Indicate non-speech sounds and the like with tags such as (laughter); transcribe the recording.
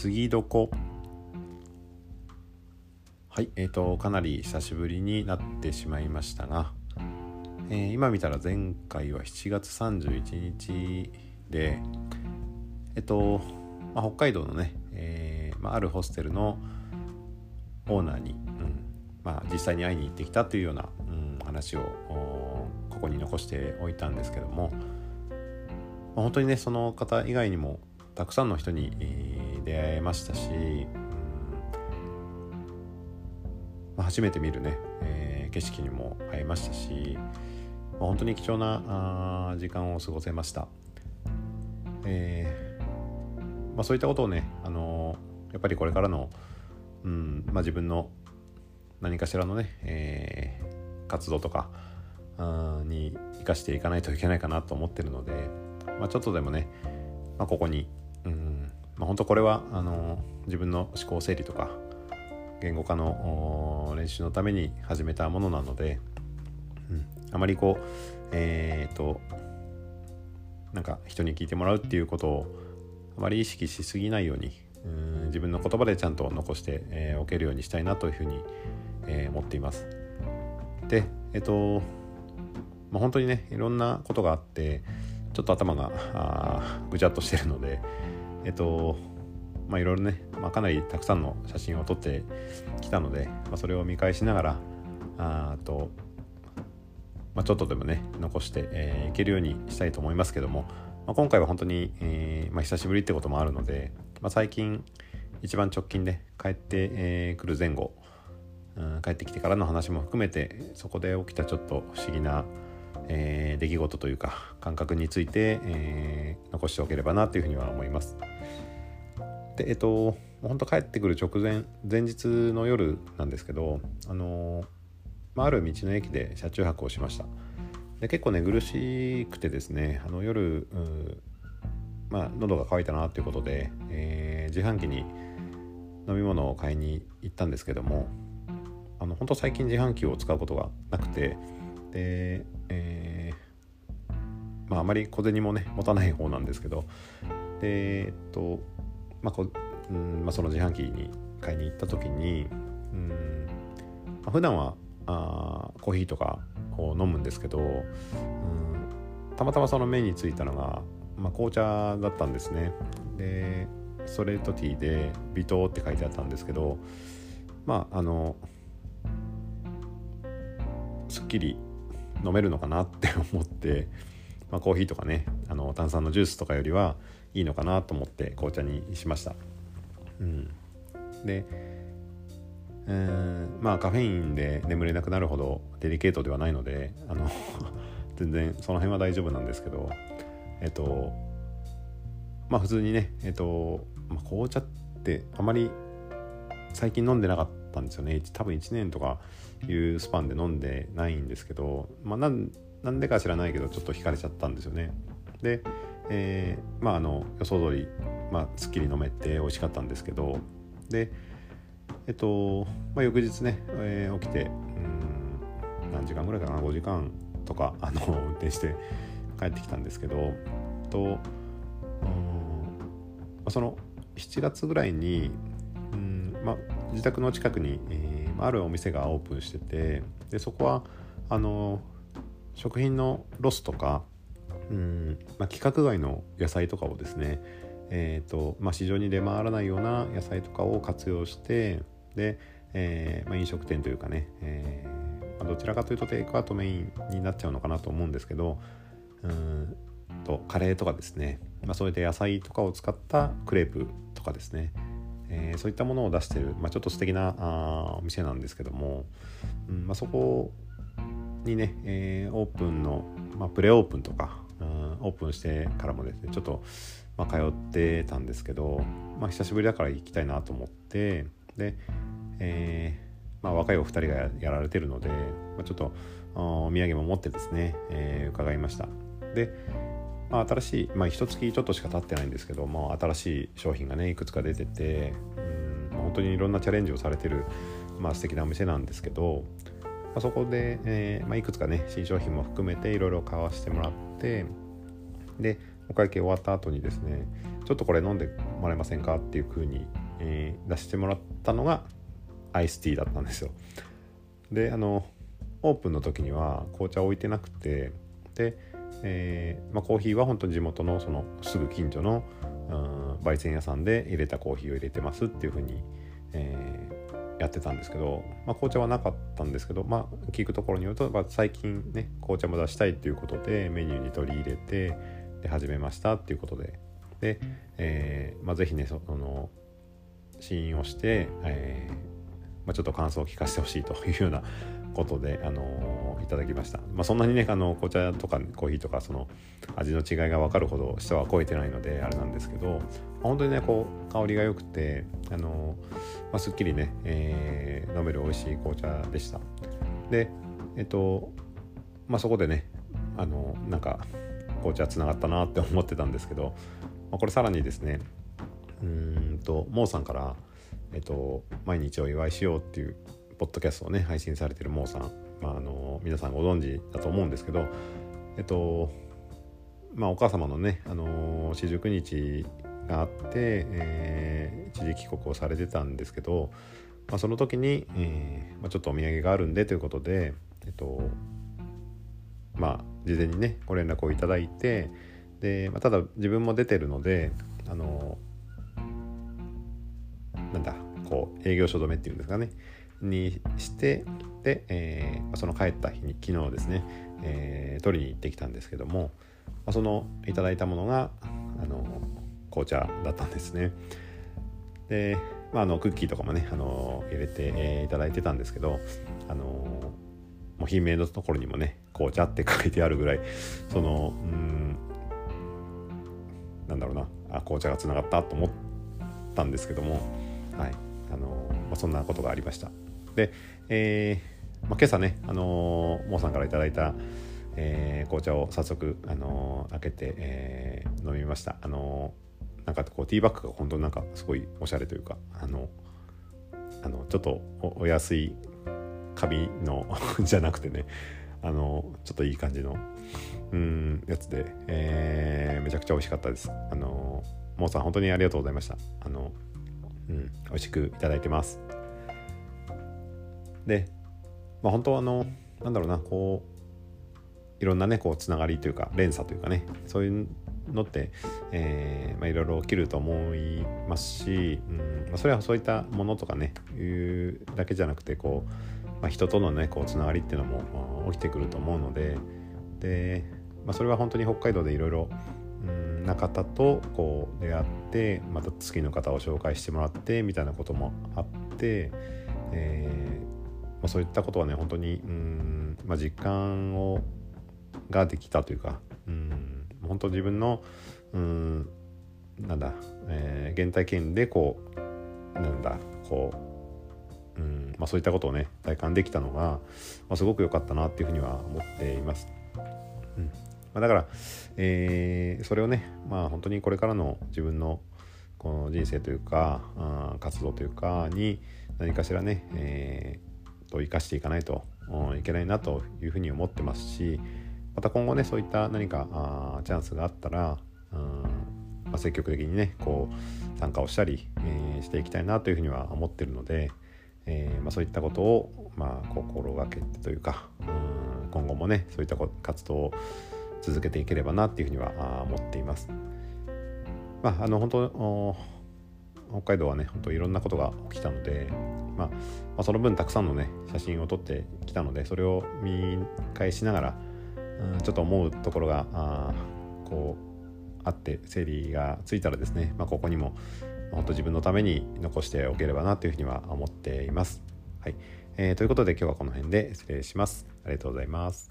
次どこ？はいえーと、かなり久しぶりになってしまいましたが、えー、今見たら前回は7月31日でえっ、ー、と、まあ、北海道のね、えまあ、あるホステルのオーナーに、うんまあ、実際に会いに行ってきたというような、うん、話をここに残しておいたんですけども、まあ、本当にねその方以外にもたくさんの人に、えー、出会えましたし、うんまあ、初めて見るね、えー、景色にも会えましたし、まあ、本当に貴重なあ時間を過ごせました。えーまあ、そういったことをね、あのー、やっぱりこれからの、うんまあ、自分の何かしらのね、えー、活動とかに生かしていかないといけないかなと思ってるので、まあ、ちょっとでもね、まあ、ここにまあ、本当これはあの自分の思考整理とか言語化の練習のために始めたものなので、うん、あまりこうえっ、となんか人に聞いてもらうっていうことをあまり意識しすぎないようにうん自分の言葉でちゃんと残して、えー、おけるようにしたいなというふうに、えー、思っています。でえっ、とまあ、本当にねいろんなことがあってちょっと頭がぐちゃっとしてるのでえっとまあいろいろね、まあ、かなりたくさんの写真を撮ってきたので、まあ、それを見返しながらあと、まあ、ちょっとでもね残して、えー、いけるようにしたいと思いますけども、まあ、今回は本当に、えーまあ、久しぶりってこともあるので、まあ、最近一番直近で帰ってえー、くる前後、うん、帰ってきてからの話も含めてそこで起きたちょっと不思議なえー、出来事というか感覚について、えー、残しておければなというふうには思います。でえっと本当帰ってくる直前前日の夜なんですけどあの、まあ、ある道の駅で車中泊をしました。で結構寝苦しくてですねあの夜まあ喉が渇いたなということで、えー、自販機に飲み物を買いに行ったんですけどもあの本当最近自販機を使うことがなくてで、えー、まああまり小銭もね持たない方なんですけどでえっとまあこ、うんまあ、その自販機に買いに行った時にうん、まあ、普段はあコーヒーとかを飲むんですけどうんたまたまその目についたのが、まあ、紅茶だったんですね。でストレートティーで「微糖」って書いてあったんですけどまああのすっきり飲めるのかなって思って、まあ、コーヒーとかねあの炭酸のジュースとかよりはいいのかなと思って紅茶にしました。うん、で、えー、まあカフェインで眠れなくなるほどデリケートではないのであの (laughs) 全然その辺は大丈夫なんですけどえっとまあ普通にねえっと、まあ、紅茶ってあまり最近飲んでなかったんですよね。多分1年とかいうスパンで飲んでないんですけど、まあ、なんでか知らないけどちょっと惹かれちゃったんですよね。で、えー、まああの予想通りまあすっきり飲めて美味しかったんですけどでえっと、まあ、翌日ね、えー、起きてうん何時間ぐらいかな5時間とかあの運転して帰ってきたんですけどとうんその7月ぐらいにうんまあ自宅の近くに、えー、あるお店がオープンしててでそこはあの食品のロスとかうん、まあ、規格外の野菜とかをですね、えーとまあ、市場に出回らないような野菜とかを活用してで、えーまあ、飲食店というかね、えーま、どちらかというとテイクアウトメインになっちゃうのかなと思うんですけどうんとカレーとかですね、ま、そういった野菜とかを使ったクレープとかですねえー、そういったものを出してる、まあ、ちょっと素敵なあお店なんですけども、うんまあ、そこにね、えー、オープンの、まあ、プレオープンとか、うん、オープンしてからもですねちょっと、まあ、通ってたんですけど、まあ、久しぶりだから行きたいなと思ってで、えーまあ、若いお二人がやられてるので、まあ、ちょっとお土産も持ってですね、えー、伺いました。でまあ、新しい、まあ、一月ちょっとしか経ってないんですけど、まあ、新しい商品がねいくつか出ててうん、まあ、本当にいろんなチャレンジをされてる、まあ素敵なお店なんですけど、まあ、そこで、えーまあ、いくつかね新商品も含めていろいろ買わせてもらってでお会計終わった後にですねちょっとこれ飲んでもらえませんかっていう風に、えー、出してもらったのがアイスティーだったんですよ。であのオープンの時には紅茶置いてなくてで、えーまあ、コーヒーは本当に地元のそのすぐ近所のうん焙煎屋さんで入れたコーヒーを入れてますっていう風に、えー、やってたんですけど、まあ、紅茶はなかったんですけど、まあ、聞くところによると、まあ、最近ね紅茶も出したいっていうことでメニューに取り入れてで始めましたっていうことで。で、えーまあ、ぜひねその試飲をして、えーまあ、ちょっと感想を聞かせてほしいというようなことで、あの、いただきました、まあ、そんなにねあの紅茶とかコーヒーとかその味の違いが分かるほど舌は超えてないのであれなんですけど本当にねこう香りが良くて、あの、まあ、すっきりね、えー、飲める美味しい紅茶でした。でえっとまあそこでねあのなんか紅茶つながったなって思ってたんですけど、まあ、これさらにですねうんとモーさんからえっと、毎日を祝いしようっていうポッドキャストをね配信されてるモーさん、まあ、あの皆さんご存知だと思うんですけどえっとまあお母様のねあの四十九日があって、えー、一時帰国をされてたんですけど、まあ、その時に、えーまあ、ちょっとお土産があるんでということでえっとまあ事前にねご連絡をいただいてで、まあ、ただ自分も出てるのであのなんだこう営業所止めっていうんですかね。にしてで、えー、その帰った日に昨日ですね、えー、取りに行ってきたんですけども、ま、そのいただいたものがあの紅茶だったんですね。で、まあ、あのクッキーとかもねあの入れて、えー、いただいてたんですけどあのもう品名のところにもね紅茶って書いてあるぐらいそのうんなんだろうなあ紅茶がつながったと思ったんですけどもはいあのま、そんなことがありました。で、えーまあ、今朝ね、あのー、モーさんから頂いた、えー、紅茶を早速、あのー、開けて、えー、飲みました。あのー、なんかこうティーバッグが本当になんかすごいおしゃれというか、あのあのちょっとお安い紙の (laughs) じゃなくてね、あのちょっといい感じのうんやつで、えー、めちゃくちゃ美味しかったです。あのモーさん本当にありがとうございました。あのうん、美味しくいただいてます。で、まあ、本当あのなんだろうなこういろんなねこうつながりというか連鎖というかねそういうのって、えーまあ、いろいろ起きると思いますし、うんまあ、それはそういったものとかねいうだけじゃなくてこう、まあ、人とのねこうつながりっていうのもまあ起きてくると思うのでで、まあ、それは本当に北海道でいろいろな方とこう出会ってまた次の方を紹介してもらってみたいなこともあって、えーまあ、そういったことはね本当にうん、まあ、実感をができたというかうん本当自分のうんなんだ、えー、原体験でこうなんだこう、うんまあ、そういったことをね体感できたのが、まあ、すごく良かったなっていうふうには思っています。うんまあ、だから、えー、それをね、まあ、本当にこれからの自分のこの人生というかあ活動というかに何かしらね、えー、と生かしていかないといけないなというふうに思ってますしまた今後ねそういった何かあチャンスがあったら、うんまあ、積極的にねこう参加をしたり、えー、していきたいなというふうには思ってるので、えーまあ、そういったことを、まあ、心がけてというかうん今後もねそういった活動を続けていければなっていうふうには思っています。まあ、あの本当北海道はね本当いろんなことが起きたので、まあ、まあ、その分たくさんのね写真を撮ってきたのでそれを見返しながら、うん、ちょっと思うところがあこうあって整理がついたらですね、まあ、ここにも本当自分のために残しておければなというふうには思っています。はいえー、ということで今日はこの辺で失礼します。ありがとうございます。